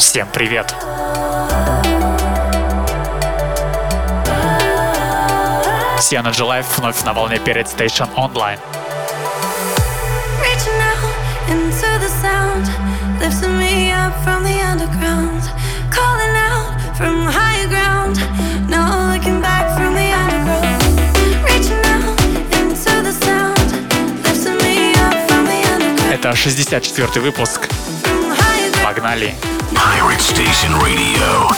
Всем привет! Energy Live вновь на волне перед Station Online. Reaching out into the sound, lifting me up from the underground, calling out from higher ground, no looking back from the underground. Reaching out into the sound, lifting me up from the underground. Это 64 выпуск. Погнали! Pirate Station Radio.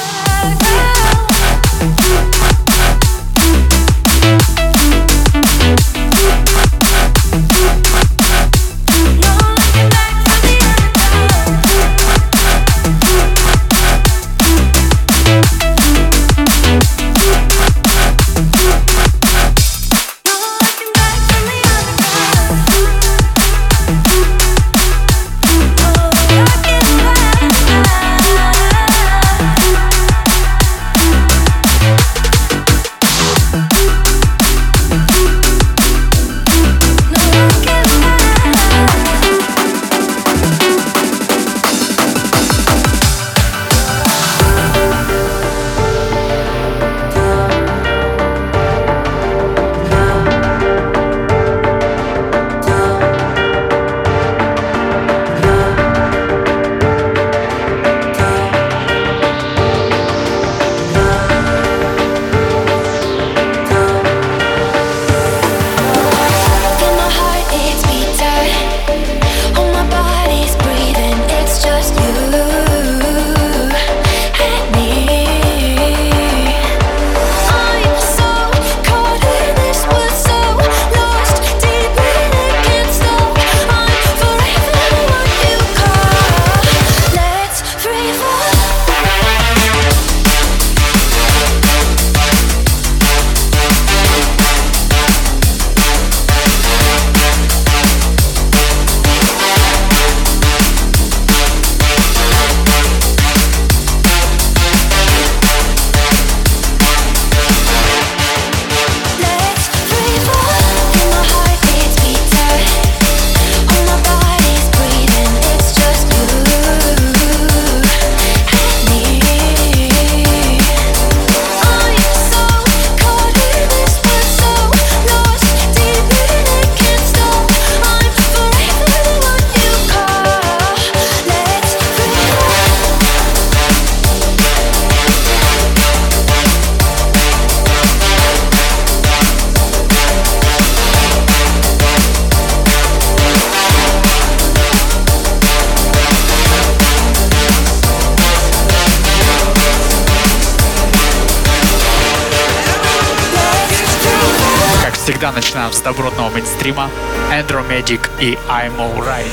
Medic и Imallryt.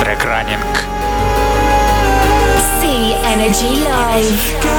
Трек Running. Energy Live.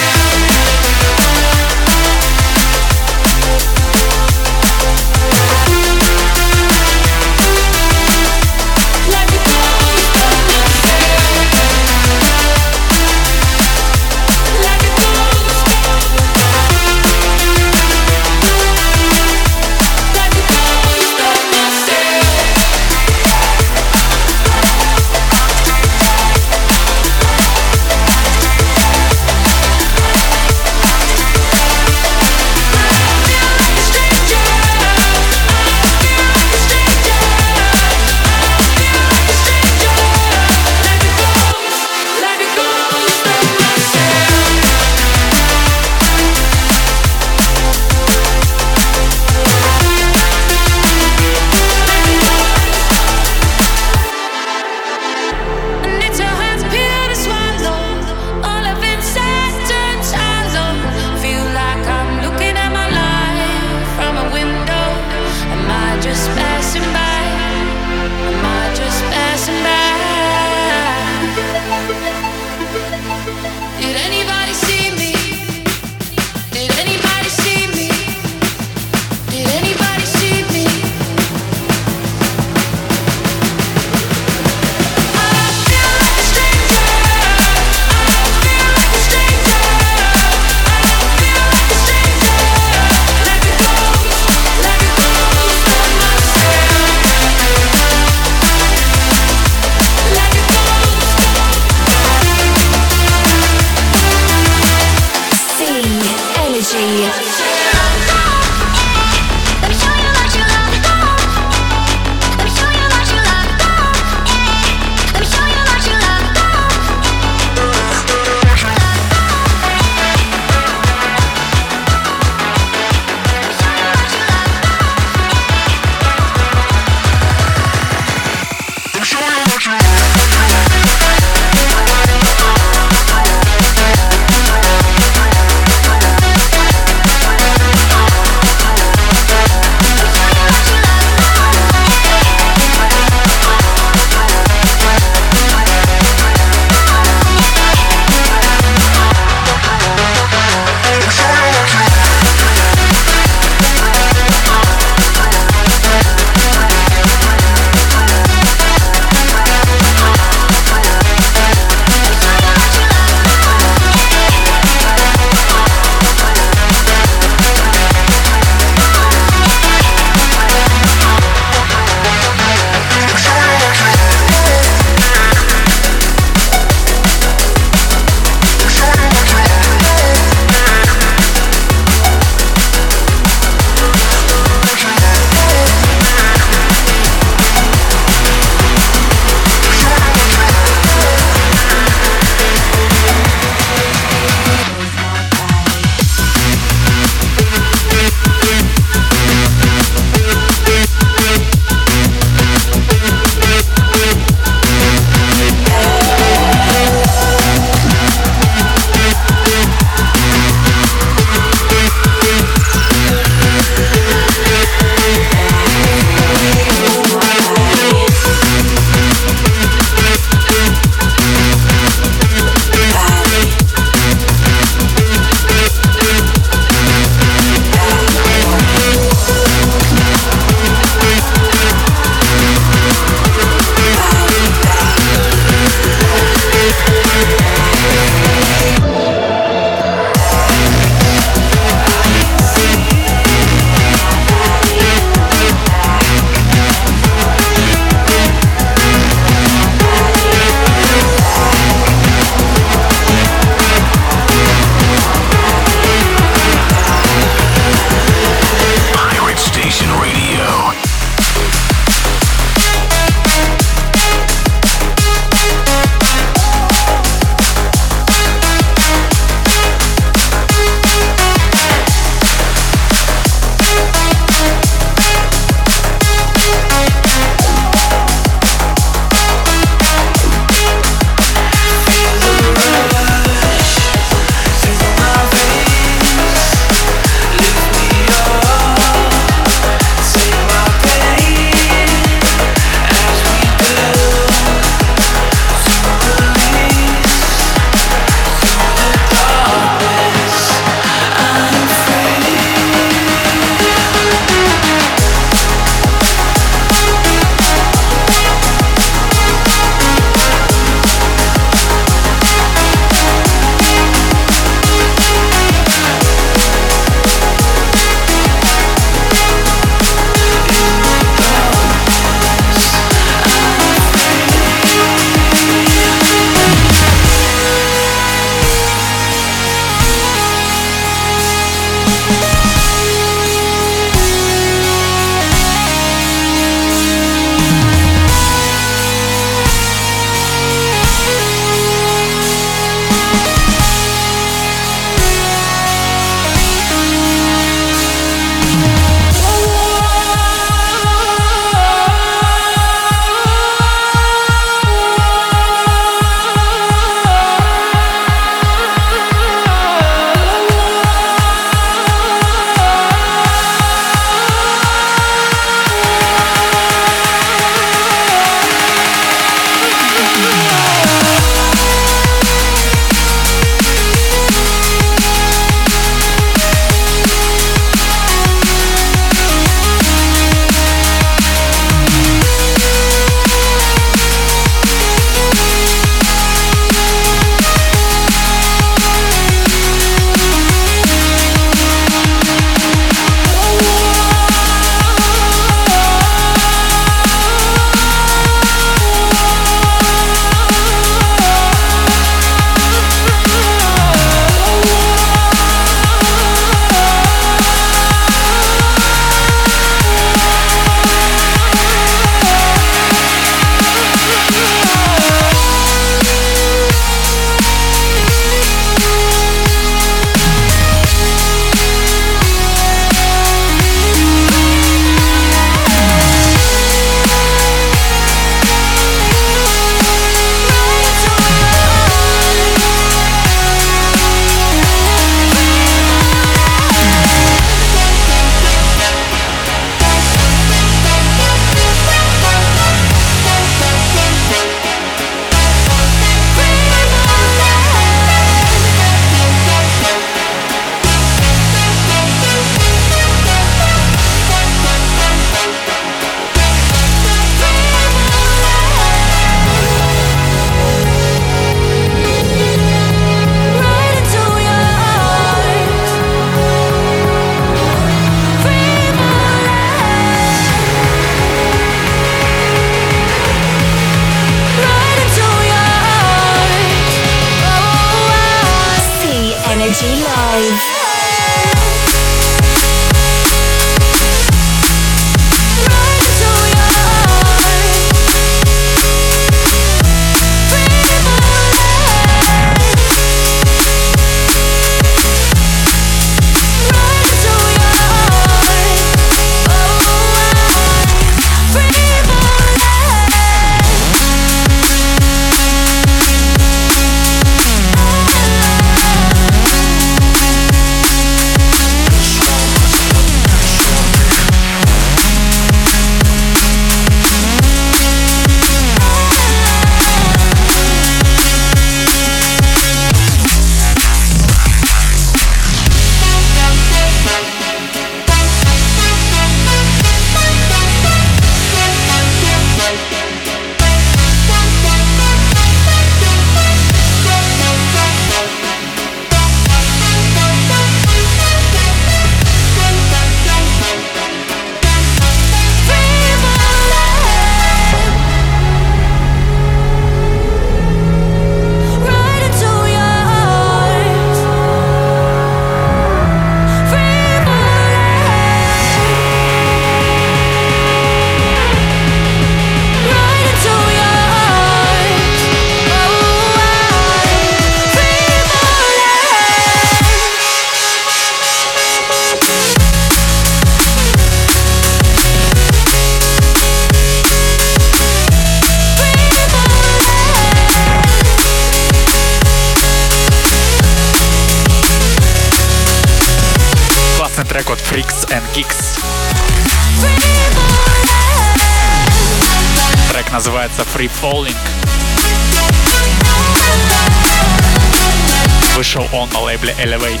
Elevate.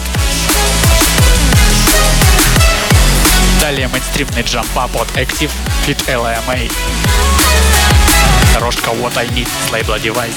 Далее мейнстримный джампап от Active Fit LMA. Дорожка What I Need с лейбла Device.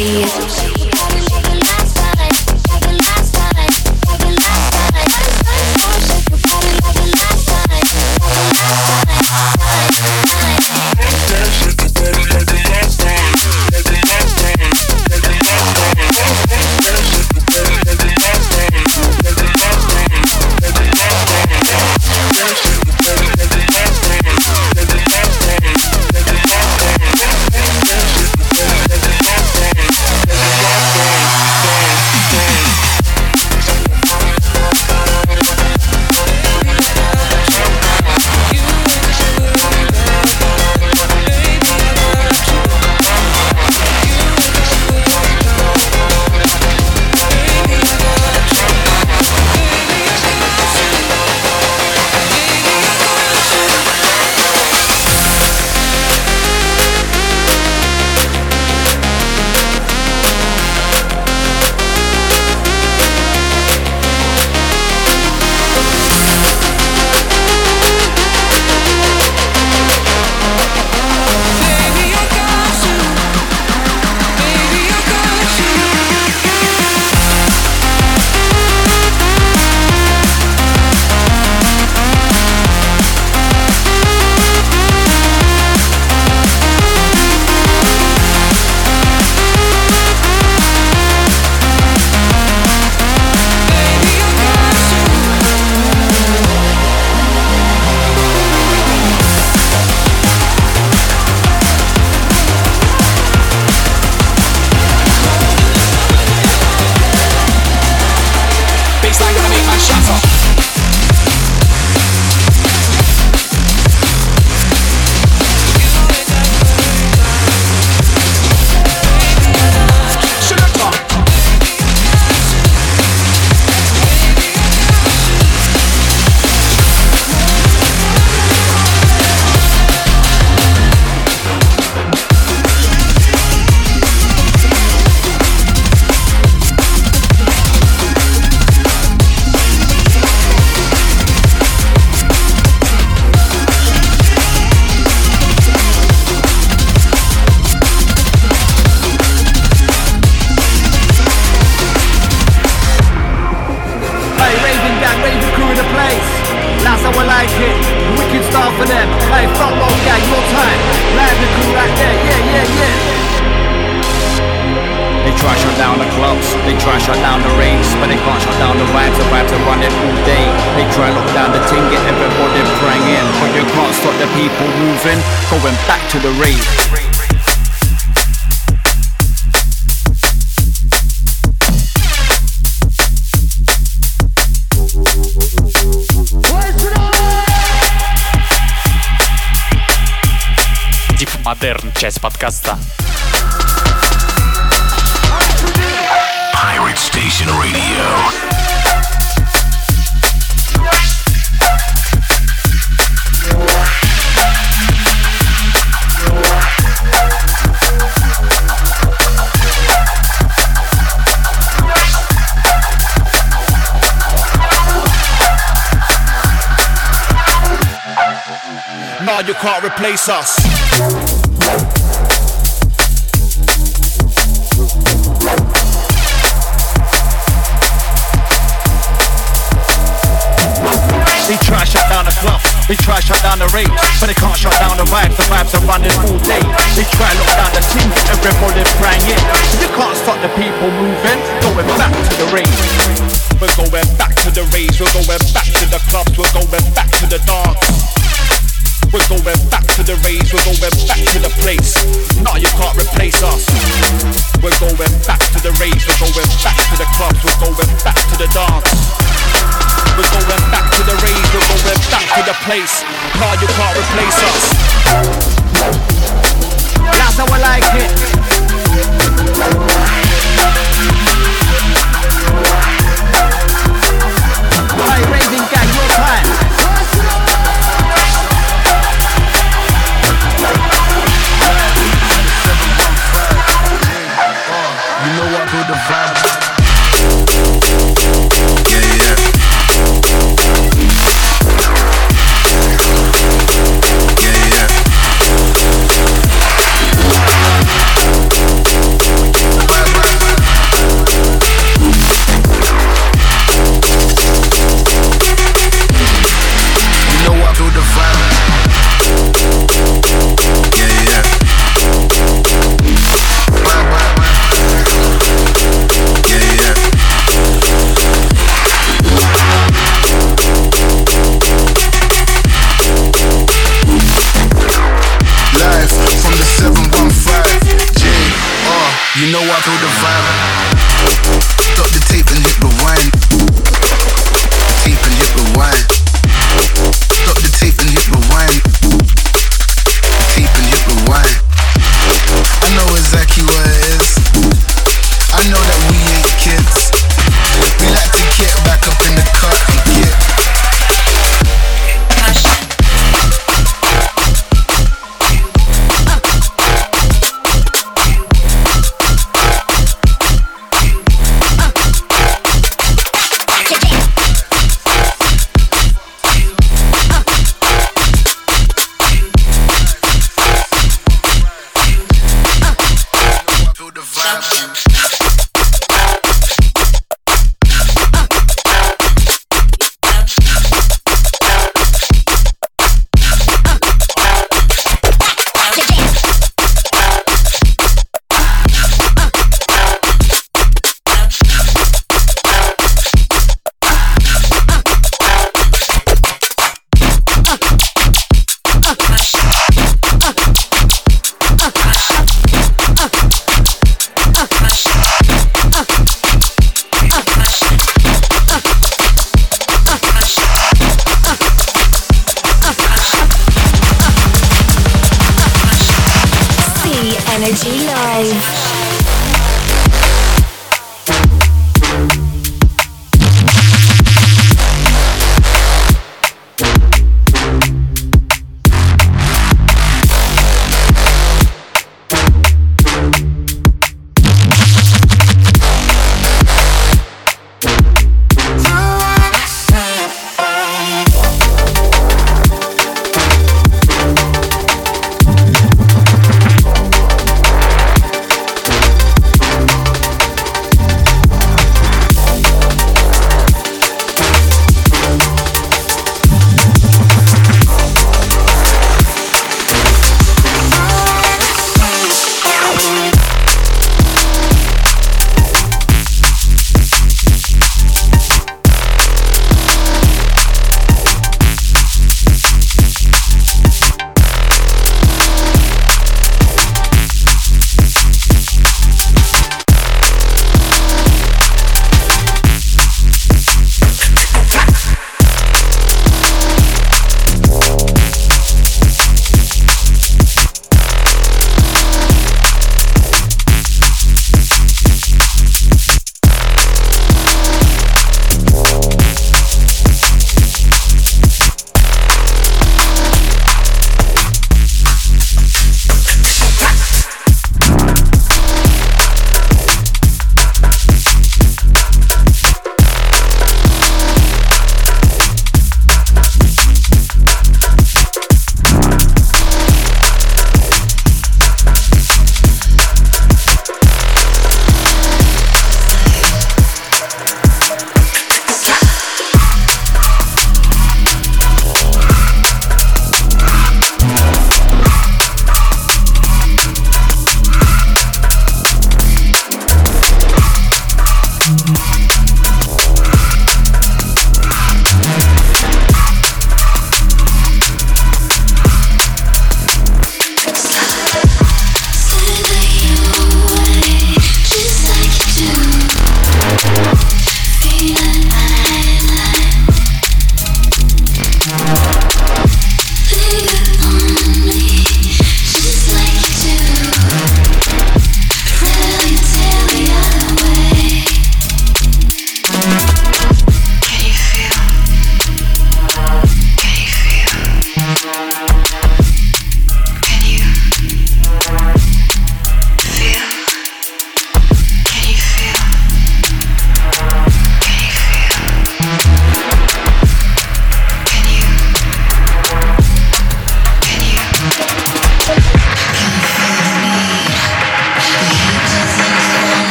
see it. Can't. They try shut down the club, they try to shut down the rave, but they can't shut down the vibes. The vibes are running all day. They try lock down the team, everybody praying it. You can't stop the people moving, going back to the rave. We're going back to the raves, we're going back to the clubs, we're going back to the dance. We're going back to the raves, we're going back to the place. Nah, you can't replace us. We're going back to the raves, we're going back to the clubs, we're going back to the dance. We're going back to the rave, we're going back to the place. Nah, you can't replace us. That's how I like it. Hey, the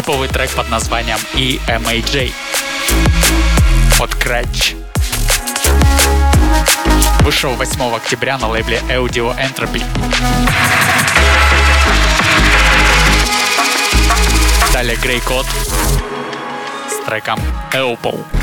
Диповый трек под названием EMAJ от Cratch. Вышел 8 октября на лейбле Audio Entropy. Далее Grey Code с треком Elbow.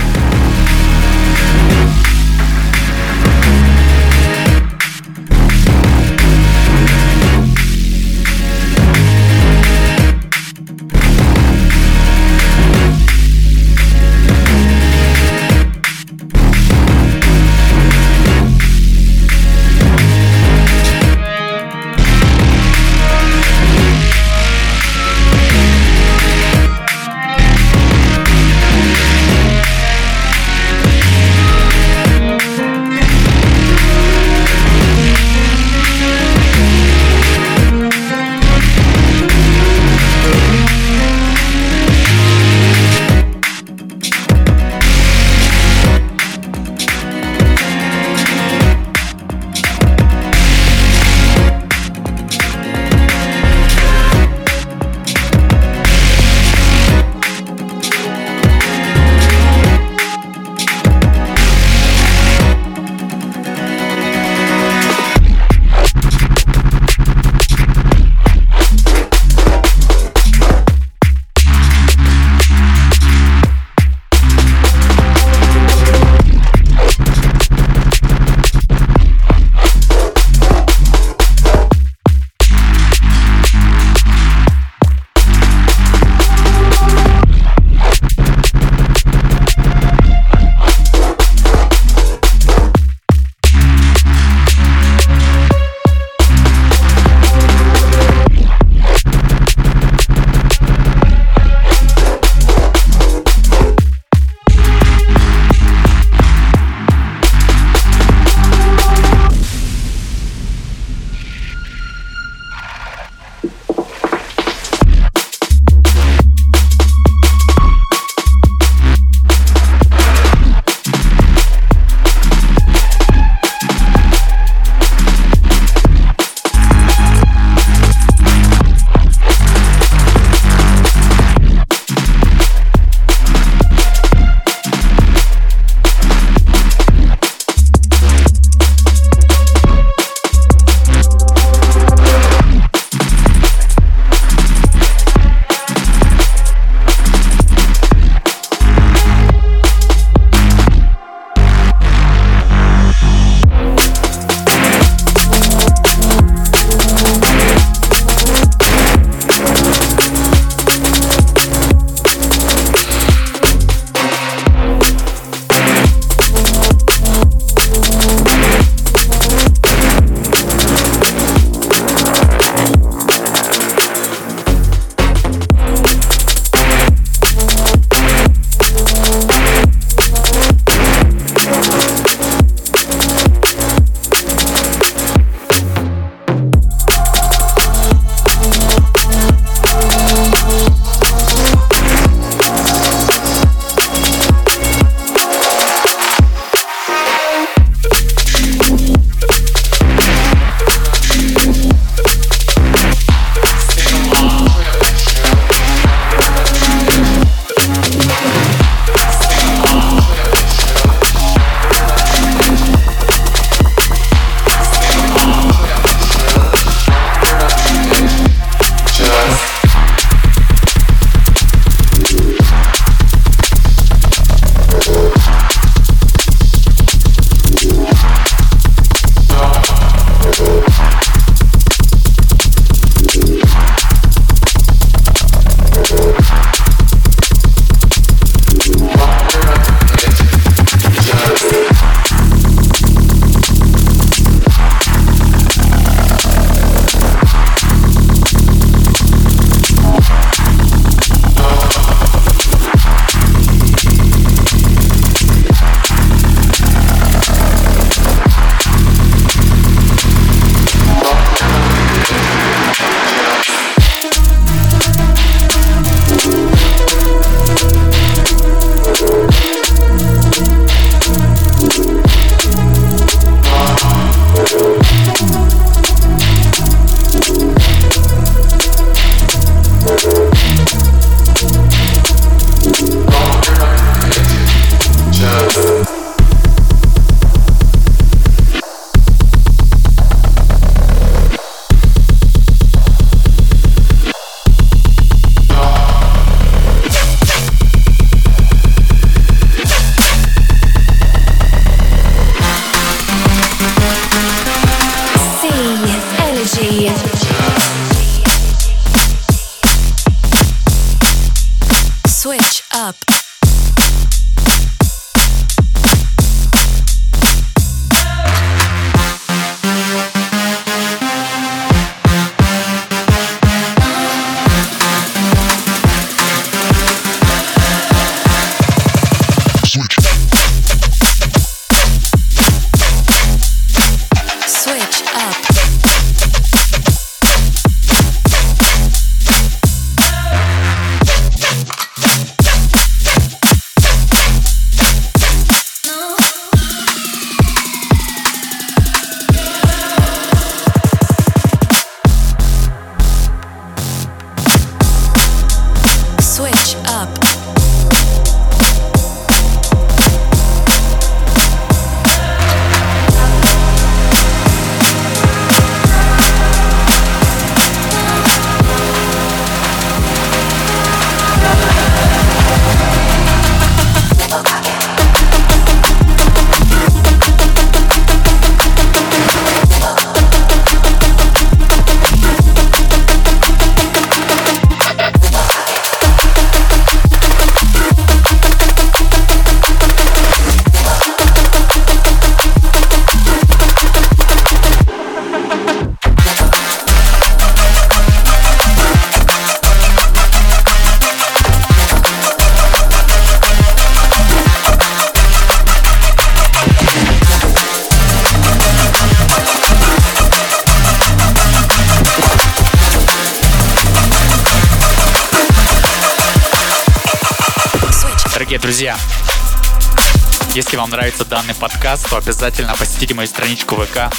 Вам нравится данный подкаст, то обязательно посетите мою страничку ВК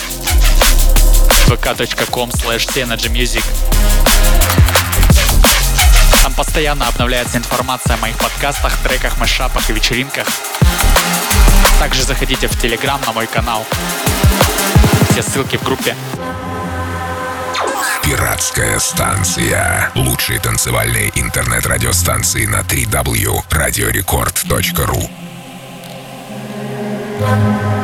vk.com slash Там постоянно обновляется информация о моих подкастах, треках, мешапах и вечеринках. Также заходите в Телеграм на мой канал. Все ссылки в группе. Пиратская станция. Лучшие танцевальные интернет-радиостанции на 3W. Радиорекорд.ру. Música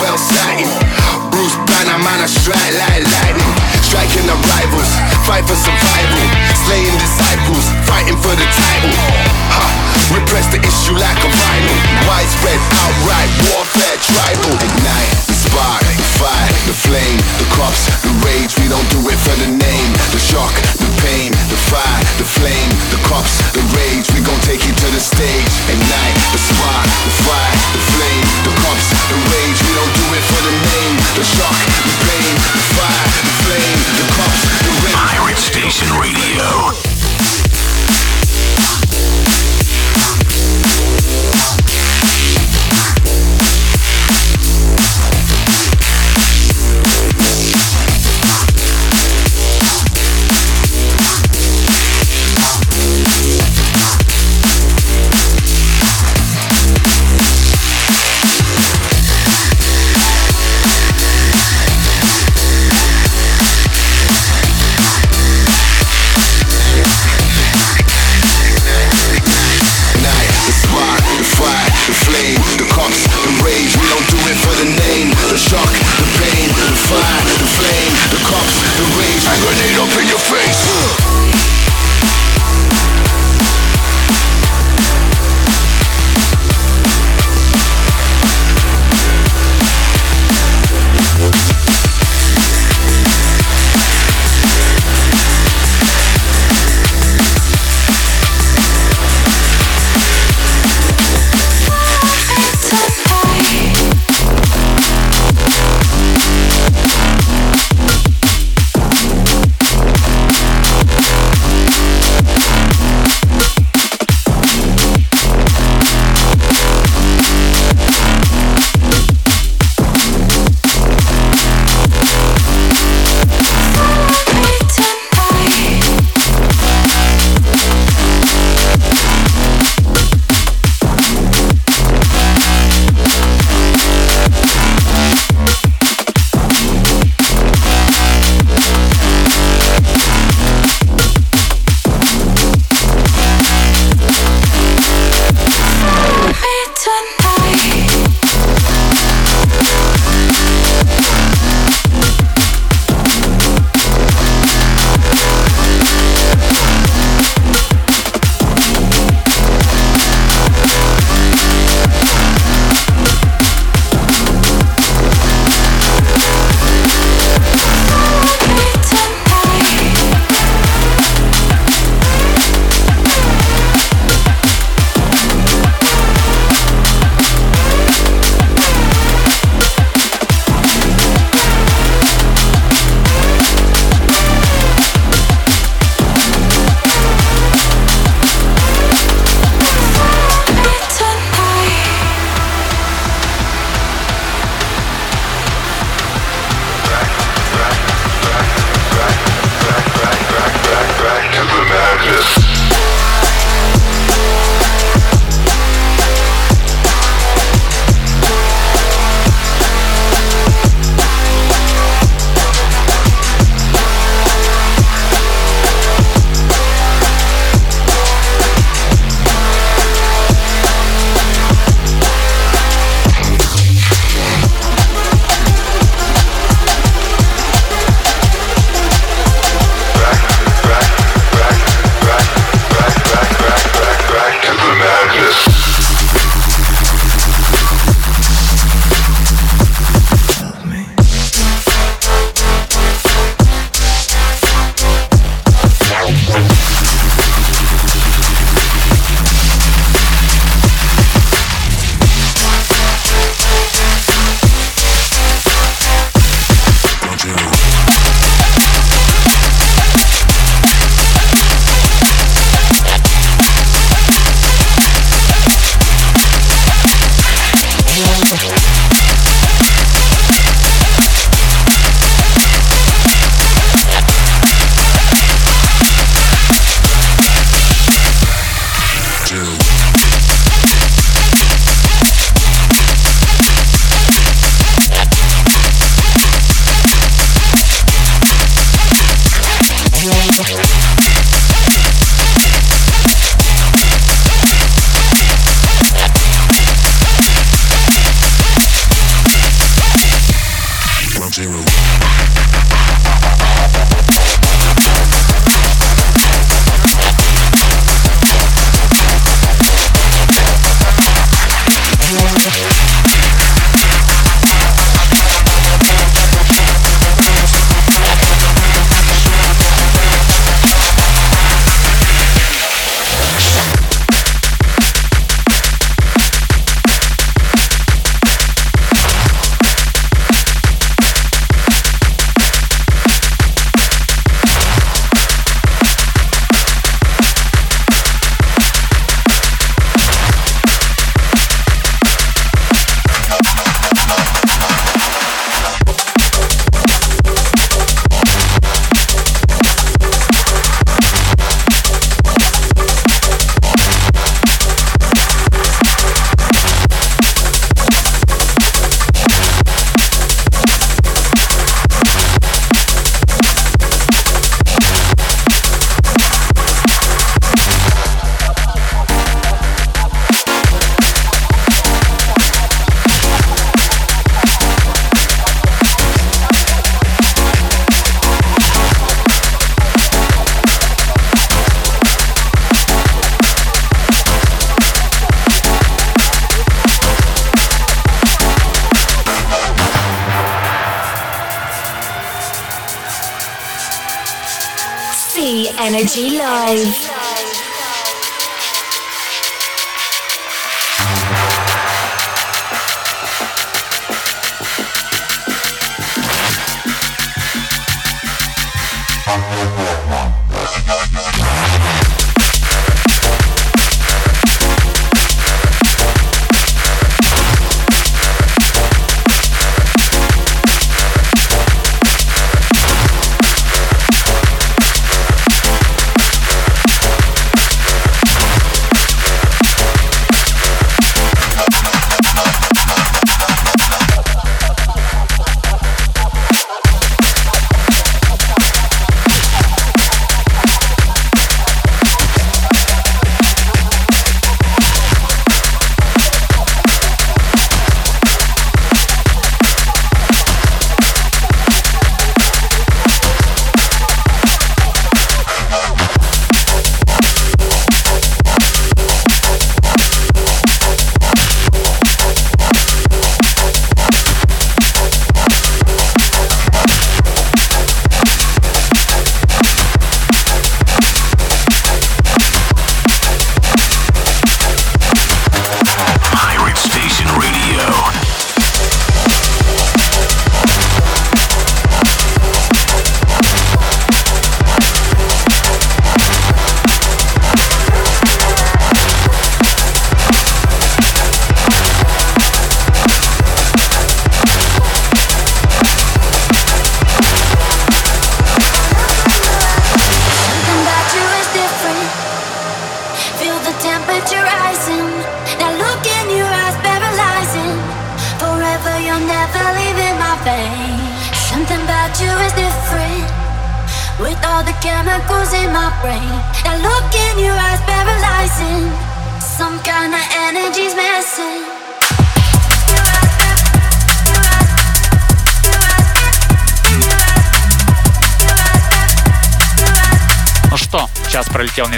like a sighting. Bruce Banner, man, I strike like lightning. Striking the rivals, fight for survival. Slaying disciples, fighting for the title. Ha, repress the issue like a vinyl. Widespread, outright warfare, tribal. Ignite, spark, fire, the flame, the cops, the rage. We don't do it for the name. The shock, the pain, the fire, the flame, the the rage. We gon' take you to the stage. Ignite, the spark, the fire, the flame, the cops, the rage. We don't do it for the name. The shock, the pain, the fire, the flame, the cops, the rage. Pirate Station Radio.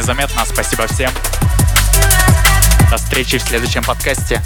Незаметно. Спасибо всем. До встречи в следующем подкасте.